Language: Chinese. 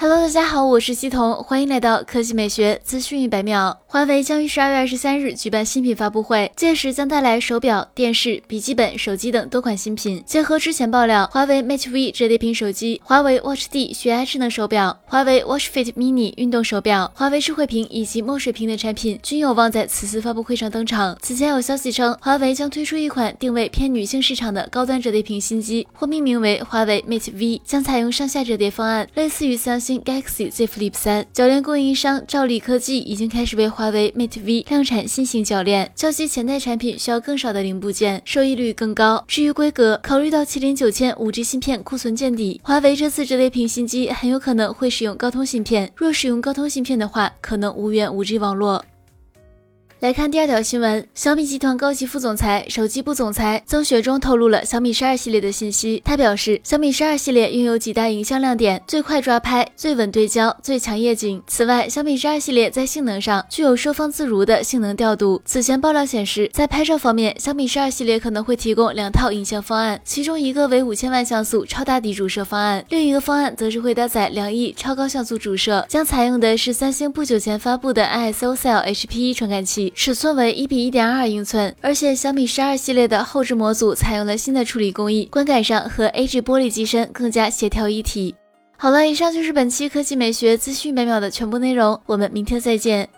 Hello，大家好，我是西彤，欢迎来到科技美学资讯一百秒。华为将于十二月二十三日举办新品发布会，届时将带来手表、电视、笔记本、手机等多款新品。结合之前爆料，华为 Mate V 折叠屏手机、华为 Watch D 血压智能手表、华为 Watch Fit Mini 运动手表、华为智慧屏以及墨水屏等产品均有望在此次发布会上登场。此前有消息称，华为将推出一款定位偏女性市场的高端折叠屏新机，或命名为华为 Mate V，将采用上下折叠方案，类似于三星。新 Galaxy Z Flip 三铰链供应商兆力科技已经开始为华为 Mate V 量产新型铰链，较其前代产品需要更少的零部件，收益率更高。至于规格，考虑到麒麟九千五 G 芯片库存见底，华为这次折叠屏新机很有可能会使用高通芯片。若使用高通芯片的话，可能无缘五 G 网络。来看第二条新闻，小米集团高级副总裁、手机部总裁曾雪忠透露了小米十二系列的信息。他表示，小米十二系列拥有几大影像亮点：最快抓拍、最稳对焦、最强夜景。此外，小米十二系列在性能上具有收放自如的性能调度。此前爆料显示，在拍照方面，小米十二系列可能会提供两套影像方案，其中一个为五千万像素超大底主摄方案，另一个方案则是会搭载两亿超高像素主摄，将采用的是三星不久前发布的 ISOCELL HPE 传感器。尺寸为一比一点二英寸，而且小米十二系列的后置模组采用了新的处理工艺，观感上和 A 级玻璃机身更加协调一体。好了，以上就是本期科技美学资讯百秒的全部内容，我们明天再见。